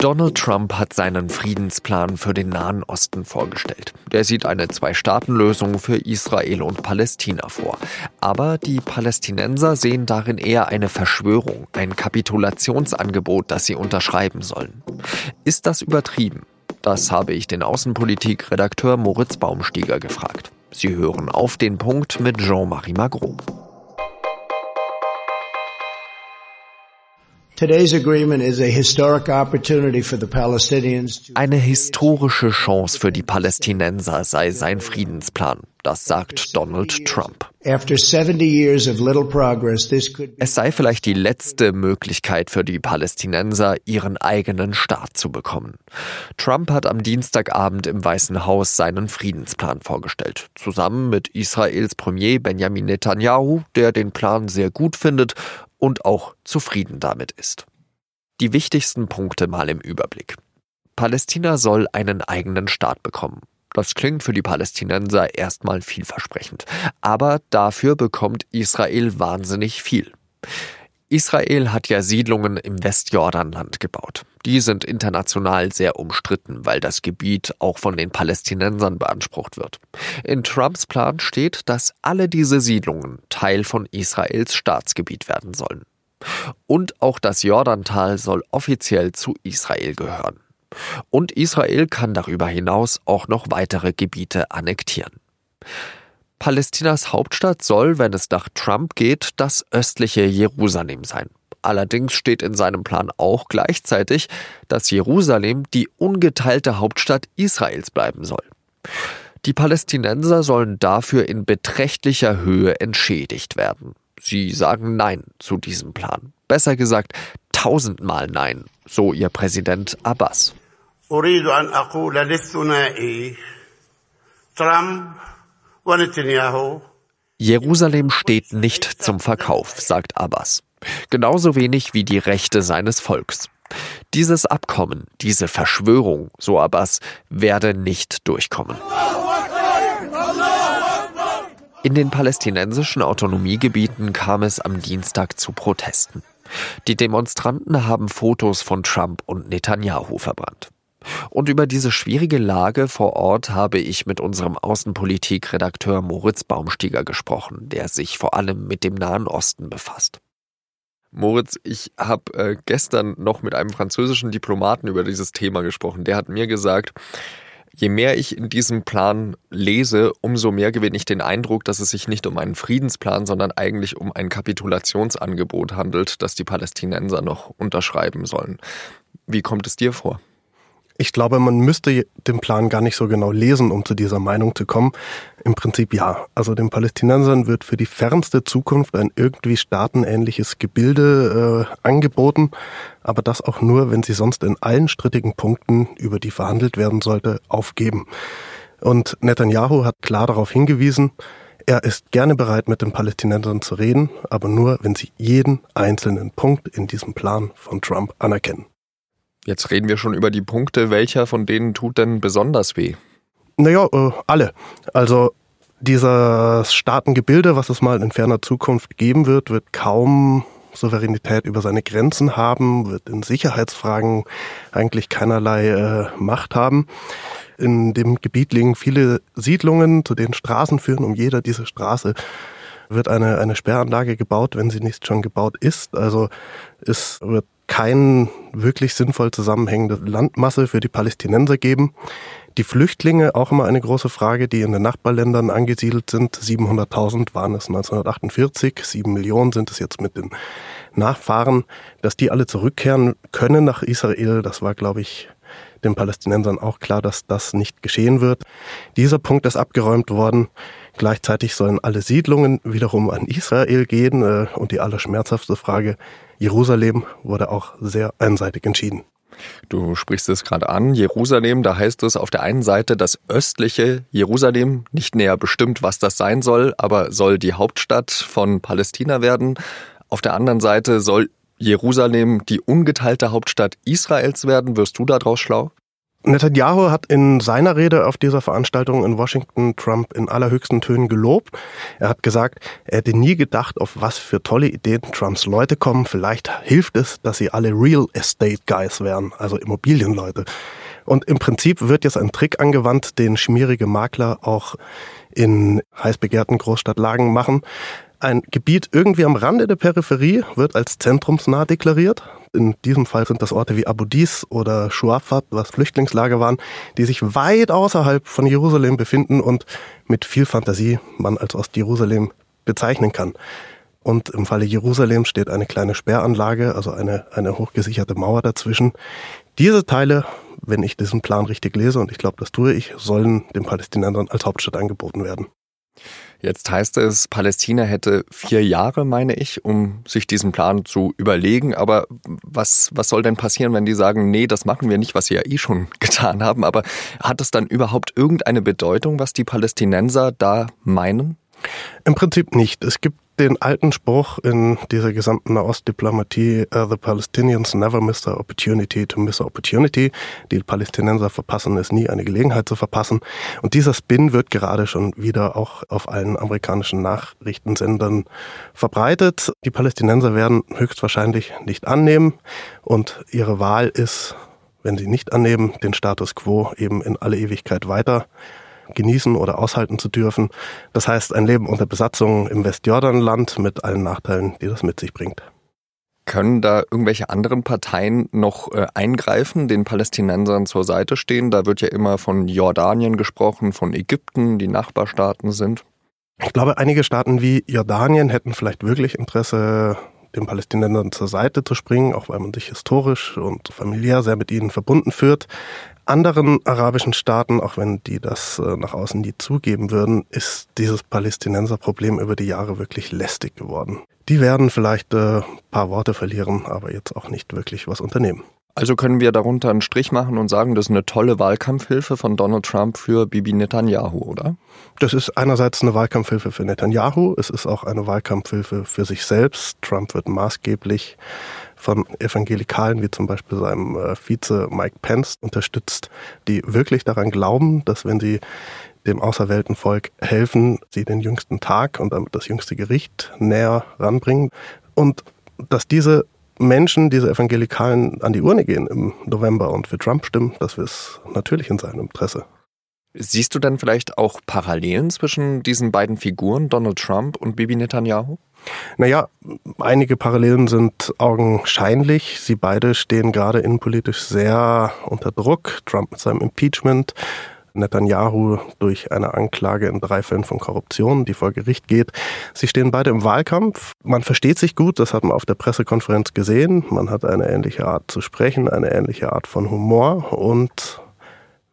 Donald Trump hat seinen Friedensplan für den Nahen Osten vorgestellt. Der sieht eine Zwei-Staaten-Lösung für Israel und Palästina vor. Aber die Palästinenser sehen darin eher eine Verschwörung, ein Kapitulationsangebot, das sie unterschreiben sollen. Ist das übertrieben? Das habe ich den Außenpolitik-Redakteur Moritz Baumstieger gefragt. Sie hören auf den Punkt mit Jean-Marie Magro. Eine historische Chance für die Palästinenser sei sein Friedensplan. Das sagt Donald Trump. Es sei vielleicht die letzte Möglichkeit für die Palästinenser, ihren eigenen Staat zu bekommen. Trump hat am Dienstagabend im Weißen Haus seinen Friedensplan vorgestellt, zusammen mit Israels Premier Benjamin Netanyahu, der den Plan sehr gut findet und auch zufrieden damit ist. Die wichtigsten Punkte mal im Überblick. Palästina soll einen eigenen Staat bekommen. Das klingt für die Palästinenser erstmal vielversprechend, aber dafür bekommt Israel wahnsinnig viel. Israel hat ja Siedlungen im Westjordanland gebaut. Die sind international sehr umstritten, weil das Gebiet auch von den Palästinensern beansprucht wird. In Trumps Plan steht, dass alle diese Siedlungen Teil von Israels Staatsgebiet werden sollen. Und auch das Jordantal soll offiziell zu Israel gehören. Und Israel kann darüber hinaus auch noch weitere Gebiete annektieren. Palästinas Hauptstadt soll, wenn es nach Trump geht, das östliche Jerusalem sein. Allerdings steht in seinem Plan auch gleichzeitig, dass Jerusalem die ungeteilte Hauptstadt Israels bleiben soll. Die Palästinenser sollen dafür in beträchtlicher Höhe entschädigt werden. Sie sagen Nein zu diesem Plan. Besser gesagt, tausendmal Nein, so ihr Präsident Abbas. Trump Jerusalem steht nicht zum Verkauf, sagt Abbas. Genauso wenig wie die Rechte seines Volks. Dieses Abkommen, diese Verschwörung, so Abbas, werde nicht durchkommen. In den palästinensischen Autonomiegebieten kam es am Dienstag zu Protesten. Die Demonstranten haben Fotos von Trump und Netanyahu verbrannt. Und über diese schwierige Lage vor Ort habe ich mit unserem Außenpolitik-Redakteur Moritz Baumstieger gesprochen, der sich vor allem mit dem Nahen Osten befasst. Moritz, ich habe äh, gestern noch mit einem französischen Diplomaten über dieses Thema gesprochen. Der hat mir gesagt, je mehr ich in diesem Plan lese, umso mehr gewinne ich den Eindruck, dass es sich nicht um einen Friedensplan, sondern eigentlich um ein Kapitulationsangebot handelt, das die Palästinenser noch unterschreiben sollen. Wie kommt es dir vor? Ich glaube, man müsste den Plan gar nicht so genau lesen, um zu dieser Meinung zu kommen. Im Prinzip ja. Also den Palästinensern wird für die fernste Zukunft ein irgendwie staatenähnliches Gebilde äh, angeboten, aber das auch nur, wenn sie sonst in allen strittigen Punkten, über die verhandelt werden sollte, aufgeben. Und Netanyahu hat klar darauf hingewiesen, er ist gerne bereit, mit den Palästinensern zu reden, aber nur, wenn sie jeden einzelnen Punkt in diesem Plan von Trump anerkennen. Jetzt reden wir schon über die Punkte. Welcher von denen tut denn besonders weh? Naja, äh, alle. Also dieses Staatengebilde, was es mal in ferner Zukunft geben wird, wird kaum Souveränität über seine Grenzen haben, wird in Sicherheitsfragen eigentlich keinerlei äh, Macht haben. In dem Gebiet liegen viele Siedlungen, zu denen Straßen führen. Um jeder diese Straße wird eine, eine Sperranlage gebaut, wenn sie nicht schon gebaut ist. Also es wird kein wirklich sinnvoll zusammenhängende Landmasse für die Palästinenser geben. Die Flüchtlinge, auch immer eine große Frage, die in den Nachbarländern angesiedelt sind. 700.000 waren es 1948, sieben Millionen sind es jetzt mit den Nachfahren. Dass die alle zurückkehren können nach Israel, das war, glaube ich, den Palästinensern auch klar, dass das nicht geschehen wird. Dieser Punkt ist abgeräumt worden. Gleichzeitig sollen alle Siedlungen wiederum an Israel gehen. Äh, und die allerschmerzhafteste Frage, Jerusalem wurde auch sehr einseitig entschieden. Du sprichst es gerade an, Jerusalem, da heißt es auf der einen Seite das östliche Jerusalem, nicht näher bestimmt, was das sein soll, aber soll die Hauptstadt von Palästina werden. Auf der anderen Seite soll Jerusalem die ungeteilte Hauptstadt Israels werden. Wirst du daraus schlau? Netanyahu hat in seiner Rede auf dieser Veranstaltung in Washington Trump in allerhöchsten Tönen gelobt. Er hat gesagt, er hätte nie gedacht, auf was für tolle Ideen Trumps Leute kommen. Vielleicht hilft es, dass sie alle Real Estate Guys wären, also Immobilienleute. Und im Prinzip wird jetzt ein Trick angewandt, den schmierige Makler auch in heiß begehrten Großstadtlagen machen. Ein Gebiet irgendwie am Rande der Peripherie wird als zentrumsnah deklariert. In diesem Fall sind das Orte wie Abu Dis oder Shuafat, was Flüchtlingslager waren, die sich weit außerhalb von Jerusalem befinden und mit viel Fantasie man als Ostjerusalem bezeichnen kann. Und im Falle Jerusalem steht eine kleine Sperranlage, also eine, eine hochgesicherte Mauer dazwischen. Diese Teile, wenn ich diesen Plan richtig lese, und ich glaube, das tue ich, sollen den Palästinensern als Hauptstadt angeboten werden. Jetzt heißt es, Palästina hätte vier Jahre, meine ich, um sich diesen Plan zu überlegen. Aber was, was soll denn passieren, wenn die sagen, nee, das machen wir nicht, was sie ja eh schon getan haben? Aber hat es dann überhaupt irgendeine Bedeutung, was die Palästinenser da meinen? Im Prinzip nicht. Es gibt den alten Spruch in dieser gesamten Nahostdiplomatie, uh, the Palestinians never miss the opportunity to miss a opportunity. Die Palästinenser verpassen es nie, eine Gelegenheit zu verpassen. Und dieser Spin wird gerade schon wieder auch auf allen amerikanischen Nachrichtensendern verbreitet. Die Palästinenser werden höchstwahrscheinlich nicht annehmen und ihre Wahl ist, wenn sie nicht annehmen, den Status quo eben in alle Ewigkeit weiter genießen oder aushalten zu dürfen. Das heißt, ein Leben unter Besatzung im Westjordanland mit allen Nachteilen, die das mit sich bringt. Können da irgendwelche anderen Parteien noch äh, eingreifen, den Palästinensern zur Seite stehen? Da wird ja immer von Jordanien gesprochen, von Ägypten, die Nachbarstaaten sind. Ich glaube, einige Staaten wie Jordanien hätten vielleicht wirklich Interesse, den Palästinensern zur Seite zu springen, auch weil man sich historisch und familiär sehr mit ihnen verbunden führt anderen arabischen Staaten, auch wenn die das äh, nach außen nie zugeben würden, ist dieses Palästinenserproblem über die Jahre wirklich lästig geworden. Die werden vielleicht ein äh, paar Worte verlieren, aber jetzt auch nicht wirklich was unternehmen. Also können wir darunter einen Strich machen und sagen, das ist eine tolle Wahlkampfhilfe von Donald Trump für Bibi Netanyahu, oder? Das ist einerseits eine Wahlkampfhilfe für Netanyahu, es ist auch eine Wahlkampfhilfe für sich selbst. Trump wird maßgeblich von Evangelikalen, wie zum Beispiel seinem äh, Vize Mike Pence, unterstützt, die wirklich daran glauben, dass wenn sie dem auserwählten Volk helfen, sie den jüngsten Tag und damit das jüngste Gericht näher ranbringen und dass diese Menschen, diese Evangelikalen an die Urne gehen im November und für Trump stimmen, das ist natürlich in seinem Interesse. Siehst du denn vielleicht auch Parallelen zwischen diesen beiden Figuren, Donald Trump und Bibi Netanyahu? Naja, einige Parallelen sind augenscheinlich. Sie beide stehen gerade innenpolitisch sehr unter Druck. Trump mit seinem Impeachment, Netanyahu durch eine Anklage in drei Fällen von Korruption, die vor Gericht geht. Sie stehen beide im Wahlkampf. Man versteht sich gut, das hat man auf der Pressekonferenz gesehen. Man hat eine ähnliche Art zu sprechen, eine ähnliche Art von Humor und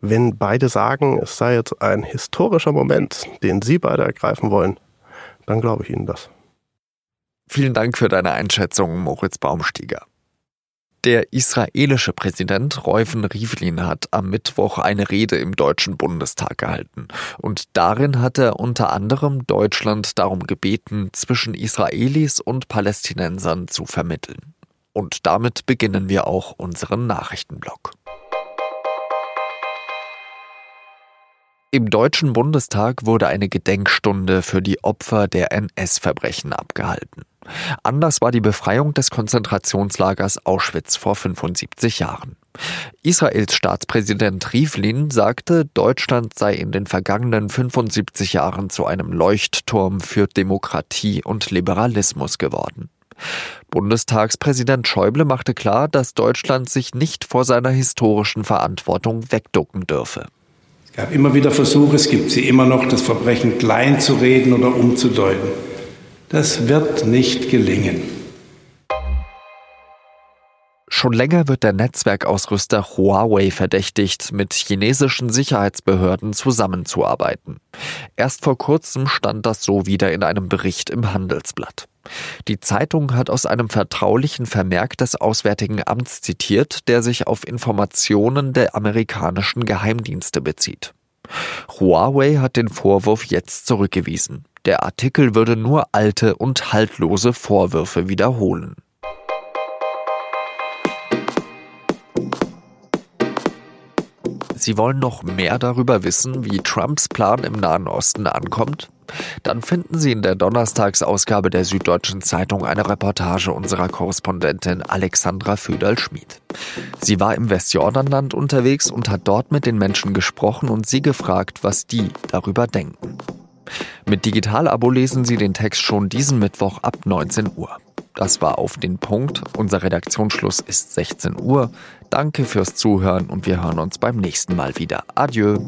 wenn beide sagen, es sei jetzt ein historischer Moment, den sie beide ergreifen wollen, dann glaube ich ihnen das. Vielen Dank für deine Einschätzung, Moritz Baumstieger. Der israelische Präsident Reuven Rivlin hat am Mittwoch eine Rede im Deutschen Bundestag gehalten. Und darin hat er unter anderem Deutschland darum gebeten, zwischen Israelis und Palästinensern zu vermitteln. Und damit beginnen wir auch unseren Nachrichtenblock. Im Deutschen Bundestag wurde eine Gedenkstunde für die Opfer der NS-Verbrechen abgehalten. Anders war die Befreiung des Konzentrationslagers Auschwitz vor 75 Jahren. Israels Staatspräsident Rivlin sagte, Deutschland sei in den vergangenen 75 Jahren zu einem Leuchtturm für Demokratie und Liberalismus geworden. Bundestagspräsident Schäuble machte klar, dass Deutschland sich nicht vor seiner historischen Verantwortung wegducken dürfe. Gab immer wieder Versuche, es gibt sie immer noch, das Verbrechen klein zu reden oder umzudeuten. Das wird nicht gelingen. Schon länger wird der Netzwerkausrüster Huawei verdächtigt, mit chinesischen Sicherheitsbehörden zusammenzuarbeiten. Erst vor kurzem stand das so wieder in einem Bericht im Handelsblatt. Die Zeitung hat aus einem vertraulichen Vermerk des Auswärtigen Amts zitiert, der sich auf Informationen der amerikanischen Geheimdienste bezieht. Huawei hat den Vorwurf jetzt zurückgewiesen. Der Artikel würde nur alte und haltlose Vorwürfe wiederholen. Sie wollen noch mehr darüber wissen, wie Trumps Plan im Nahen Osten ankommt? Dann finden Sie in der Donnerstagsausgabe der Süddeutschen Zeitung eine Reportage unserer Korrespondentin Alexandra Föderl-Schmid. Sie war im Westjordanland unterwegs und hat dort mit den Menschen gesprochen und sie gefragt, was die darüber denken. Mit Digital-Abo lesen Sie den Text schon diesen Mittwoch ab 19 Uhr. Das war auf den Punkt. Unser Redaktionsschluss ist 16 Uhr. Danke fürs Zuhören und wir hören uns beim nächsten Mal wieder. Adieu.